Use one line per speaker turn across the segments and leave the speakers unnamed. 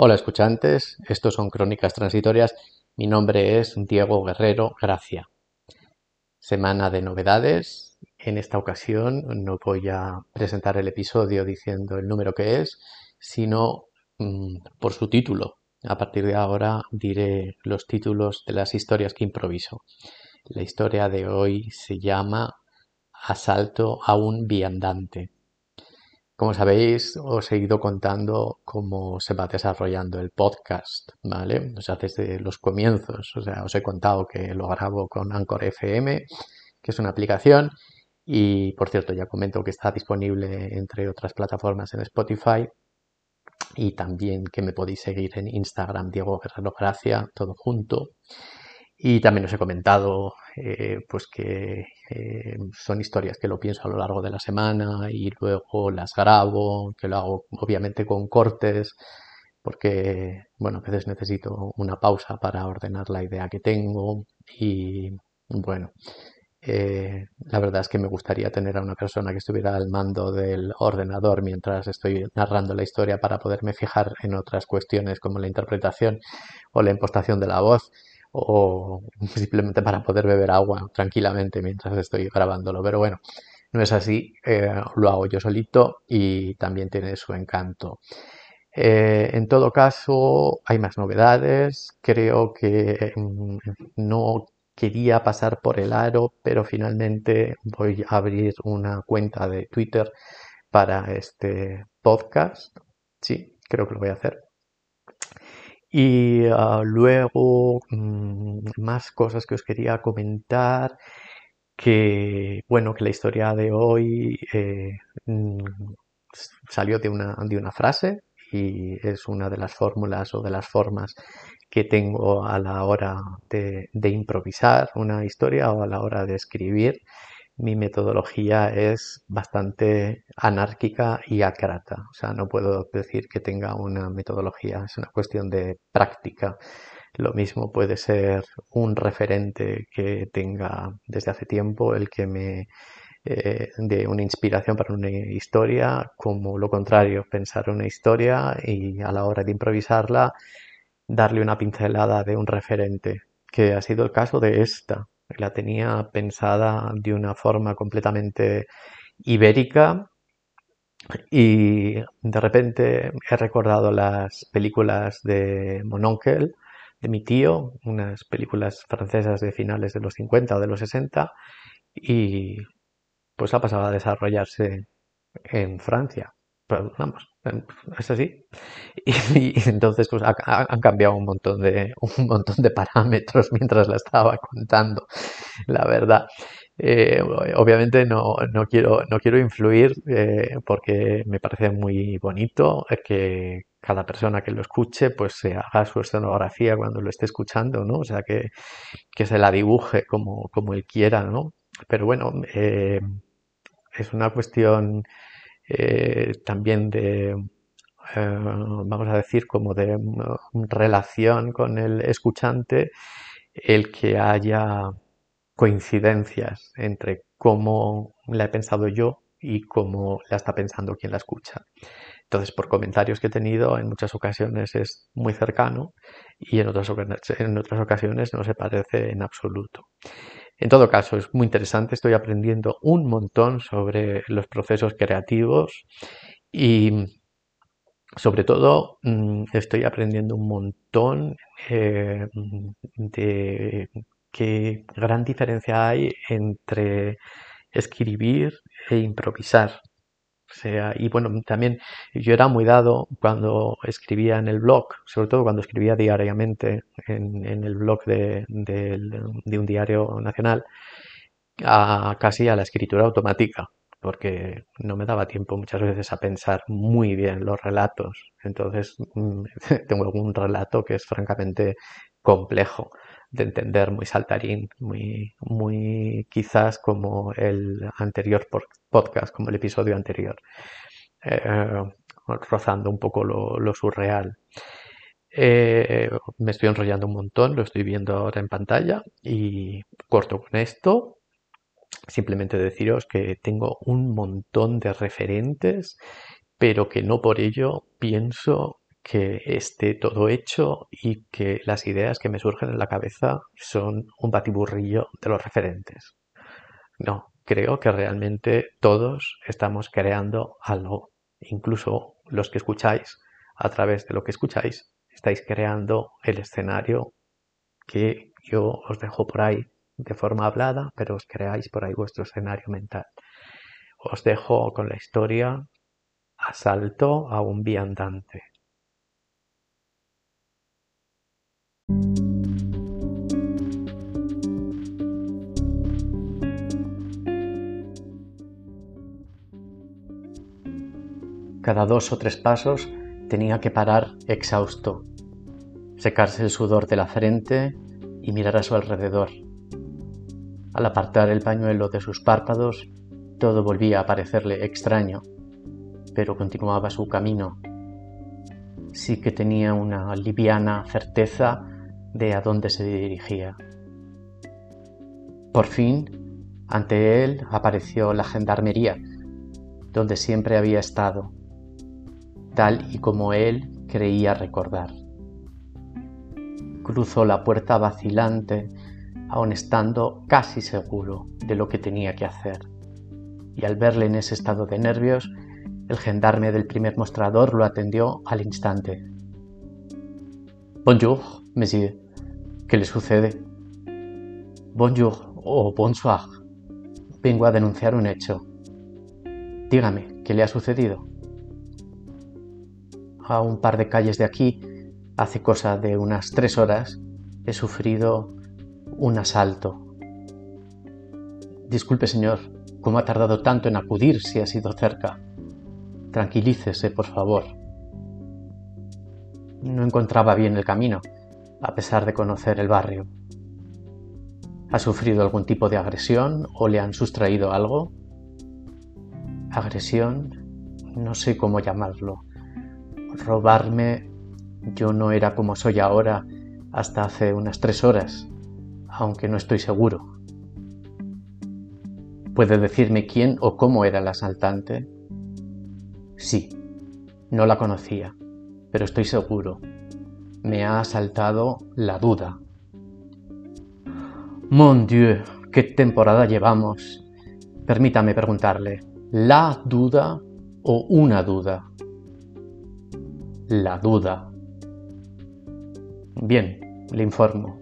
Hola escuchantes, estos son Crónicas Transitorias. Mi nombre es Diego Guerrero Gracia. Semana de novedades. En esta ocasión no voy a presentar el episodio diciendo el número que es, sino mm, por su título. A partir de ahora diré los títulos de las historias que improviso. La historia de hoy se llama Asalto a un viandante. Como sabéis, os he ido contando cómo se va desarrollando el podcast, ¿vale? O sea, desde los comienzos. O sea, os he contado que lo grabo con Anchor FM, que es una aplicación. Y por cierto, ya comento que está disponible entre otras plataformas en Spotify. Y también que me podéis seguir en Instagram, Diego Guerrero Gracia, todo junto. Y también os he comentado eh, pues que eh, son historias que lo pienso a lo largo de la semana y luego las grabo, que lo hago obviamente con cortes, porque bueno, a veces necesito una pausa para ordenar la idea que tengo y bueno, eh, la verdad es que me gustaría tener a una persona que estuviera al mando del ordenador mientras estoy narrando la historia para poderme fijar en otras cuestiones como la interpretación o la impostación de la voz o simplemente para poder beber agua tranquilamente mientras estoy grabándolo. Pero bueno, no es así, eh, lo hago yo solito y también tiene su encanto. Eh, en todo caso, hay más novedades. Creo que mm, no quería pasar por el aro, pero finalmente voy a abrir una cuenta de Twitter para este podcast. Sí, creo que lo voy a hacer. Y ah, luego mm, más cosas que os quería comentar, que bueno, que la historia de hoy eh, mm, salió de una, de una frase y es una de las fórmulas o de las formas que tengo a la hora de, de improvisar una historia o a la hora de escribir mi metodología es bastante anárquica y acrata. O sea, no puedo decir que tenga una metodología, es una cuestión de práctica. Lo mismo puede ser un referente que tenga desde hace tiempo el que me eh, dé una inspiración para una historia, como lo contrario, pensar una historia y a la hora de improvisarla darle una pincelada de un referente, que ha sido el caso de esta la tenía pensada de una forma completamente ibérica y de repente he recordado las películas de Mononcle, de mi tío, unas películas francesas de finales de los 50 o de los 60 y pues ha pasado a desarrollarse en Francia. Pero vamos, es así. Y, entonces pues han cambiado un montón de un montón de parámetros mientras la estaba contando, la verdad. Eh, obviamente no, no, quiero, no quiero influir eh, porque me parece muy bonito que cada persona que lo escuche pues se haga su escenografía cuando lo esté escuchando, ¿no? O sea, que, que se la dibuje como, como él quiera, ¿no? Pero bueno, eh, es una cuestión eh, también de, eh, vamos a decir, como de mm, relación con el escuchante, el que haya coincidencias entre cómo la he pensado yo y cómo la está pensando quien la escucha. Entonces, por comentarios que he tenido, en muchas ocasiones es muy cercano y en otras, en otras ocasiones no se parece en absoluto. En todo caso, es muy interesante, estoy aprendiendo un montón sobre los procesos creativos y sobre todo mm, estoy aprendiendo un montón eh, de qué gran diferencia hay entre escribir e improvisar. Sea, y bueno, también yo era muy dado cuando escribía en el blog, sobre todo cuando escribía diariamente en, el blog de, un diario nacional, a, casi a la escritura automática, porque no me daba tiempo muchas veces a pensar muy bien los relatos. Entonces, mm, tengo algún relato que es francamente complejo de entender, muy saltarín, muy, muy quizás como el anterior podcast, como el episodio anterior, eh, rozando un poco lo, surreal. Eh, me estoy enrollando un montón, lo estoy viendo ahora en pantalla y corto con esto. Simplemente deciros que tengo un montón de referentes, pero que no por ello pienso que esté todo hecho y que las ideas que me surgen en la cabeza son un batiburrillo de los referentes. No, creo que realmente todos estamos creando algo, incluso los que escucháis, a través de lo que escucháis, estáis creando el escenario que yo os dejo por ahí de forma hablada, pero os creáis por ahí vuestro escenario mental. Os dejo con la historia Asalto a un viandante. Cada dos o tres pasos tenía que parar exhausto, secarse el sudor de la frente y mirar a su alrededor. Al apartar el pañuelo de sus párpados, todo volvía a parecerle extraño, pero continuaba su camino. Sí que tenía una liviana certeza de a dónde se dirigía. Por fin, ante él apareció la gendarmería, donde siempre había estado, tal y como él creía recordar. Cruzó la puerta vacilante, aun estando casi seguro de lo que tenía que hacer, y al verle en ese estado de nervios, el gendarme del primer mostrador lo atendió al instante. Bonjour, monsieur. ¿Qué le sucede? Bonjour o bonsoir. Vengo a denunciar un hecho. Dígame, ¿qué le ha sucedido? A un par de calles de aquí, hace cosa de unas tres horas, he sufrido un asalto. Disculpe, señor, ¿cómo ha tardado tanto en acudir si ha sido cerca? Tranquilícese, por favor. No encontraba bien el camino, a pesar de conocer el barrio. ¿Ha sufrido algún tipo de agresión o le han sustraído algo? Agresión, no sé cómo llamarlo. Robarme, yo no era como soy ahora hasta hace unas tres horas, aunque no estoy seguro. ¿Puede decirme quién o cómo era el asaltante? Sí, no la conocía, pero estoy seguro. Me ha asaltado la duda. Mon Dieu, qué temporada llevamos. Permítame preguntarle, ¿la duda o una duda? La duda. Bien, le informo.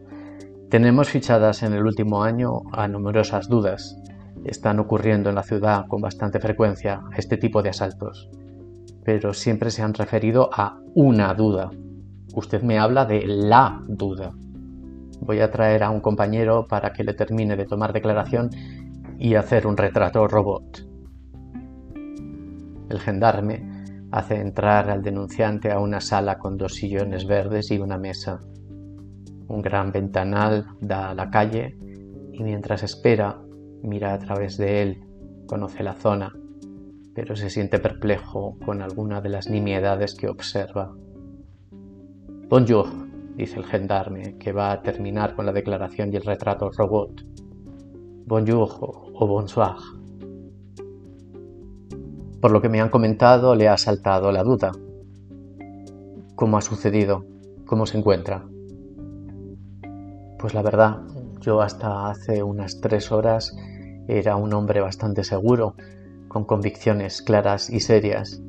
Tenemos fichadas en el último año a numerosas dudas. Están ocurriendo en la ciudad con bastante frecuencia este tipo de asaltos pero siempre se han referido a una duda. Usted me habla de la duda. Voy a traer a un compañero para que le termine de tomar declaración y hacer un retrato robot. El gendarme hace entrar al denunciante a una sala con dos sillones verdes y una mesa. Un gran ventanal da a la calle y mientras espera mira a través de él, conoce la zona pero se siente perplejo con alguna de las nimiedades que observa. Bonjour, dice el gendarme, que va a terminar con la declaración y el retrato robot. Bonjour o bonsoir. Por lo que me han comentado, le ha saltado la duda. ¿Cómo ha sucedido? ¿Cómo se encuentra? Pues la verdad, yo hasta hace unas tres horas era un hombre bastante seguro, con convicciones claras y serias.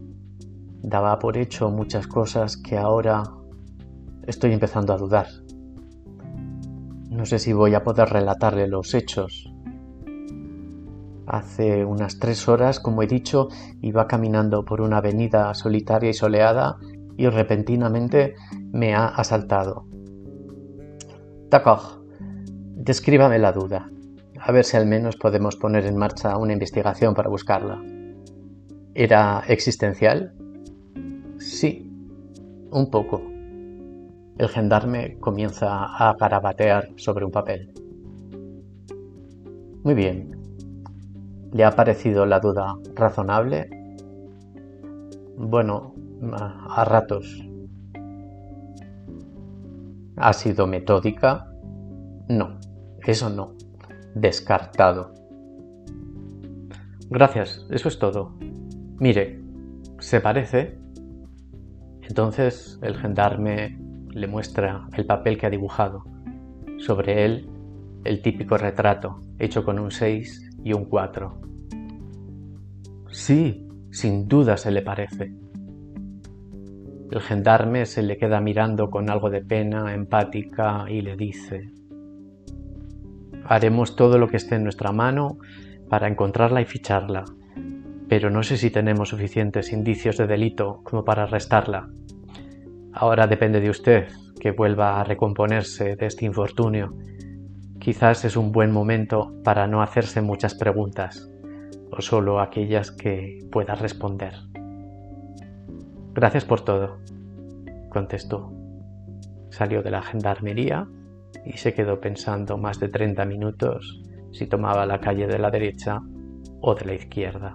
Daba por hecho muchas cosas que ahora estoy empezando a dudar. No sé si voy a poder relatarle los hechos. Hace unas tres horas, como he dicho, iba caminando por una avenida solitaria y soleada y repentinamente me ha asaltado. D'accord, descríbame la duda a ver si al menos podemos poner en marcha una investigación para buscarla. ¿Era existencial? Sí, un poco. El gendarme comienza a garabatear sobre un papel. Muy bien. ¿Le ha parecido la duda razonable? Bueno, a ratos. ¿Ha sido metódica? No, eso no. Descartado. Gracias, eso es todo. Mire, ¿se parece? Entonces el gendarme le muestra el papel que ha dibujado. Sobre él el típico retrato, hecho con un 6 un 4. Sí, sin duda se le parece. El gendarme se le queda mirando con algo de pena empática y le dice, haremos todo lo que esté en nuestra mano para encontrarla y ficharla, pero no sé si tenemos suficientes indicios de delito como para arrestarla. Ahora depende de usted que vuelva a recomponerse de este infortunio. Quizás es un buen momento para no hacerse muchas preguntas, o solo aquellas que pueda responder. Gracias por todo, contestó. Salió de la gendarmería y se quedó pensando más de 30 minutos si tomaba la calle de la derecha o de la izquierda.